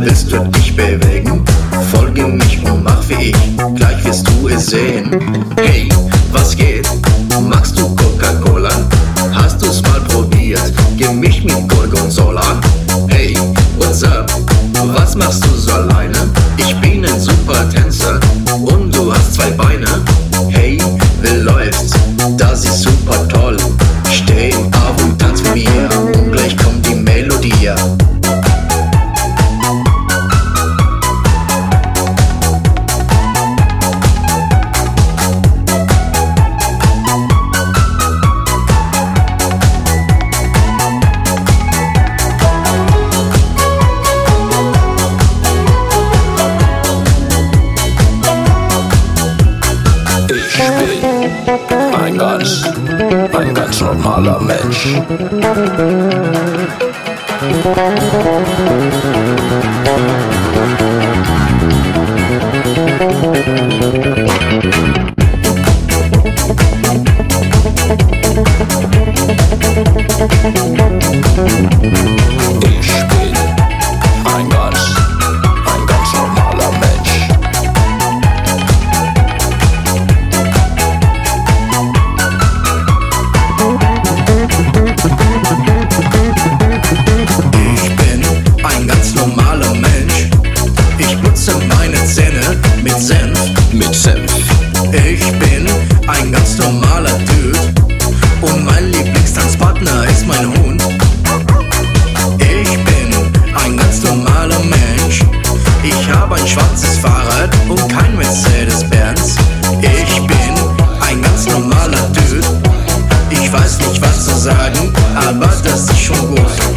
Willst du dich bewegen? Folge mich und mach wie ich, gleich wirst du es sehen. Hey, was geht? Magst du ein ganz, normaler Mensch. Logos.